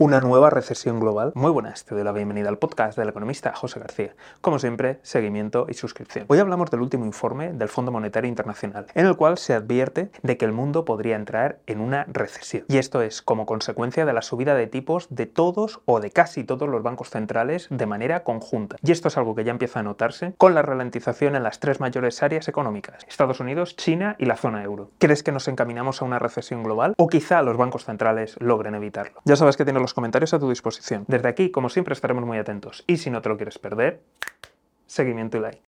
una nueva recesión global. Muy buenas, te doy la bienvenida al podcast del economista José García. Como siempre, seguimiento y suscripción. Hoy hablamos del último informe del Fondo Monetario Internacional, en el cual se advierte de que el mundo podría entrar en una recesión. Y esto es como consecuencia de la subida de tipos de todos o de casi todos los bancos centrales de manera conjunta. Y esto es algo que ya empieza a notarse con la ralentización en las tres mayores áreas económicas, Estados Unidos, China y la zona euro. ¿Crees que nos encaminamos a una recesión global? ¿O quizá los bancos centrales logren evitarlo? Ya sabes que tienes los comentarios a tu disposición. Desde aquí, como siempre, estaremos muy atentos. Y si no te lo quieres perder, seguimiento y like.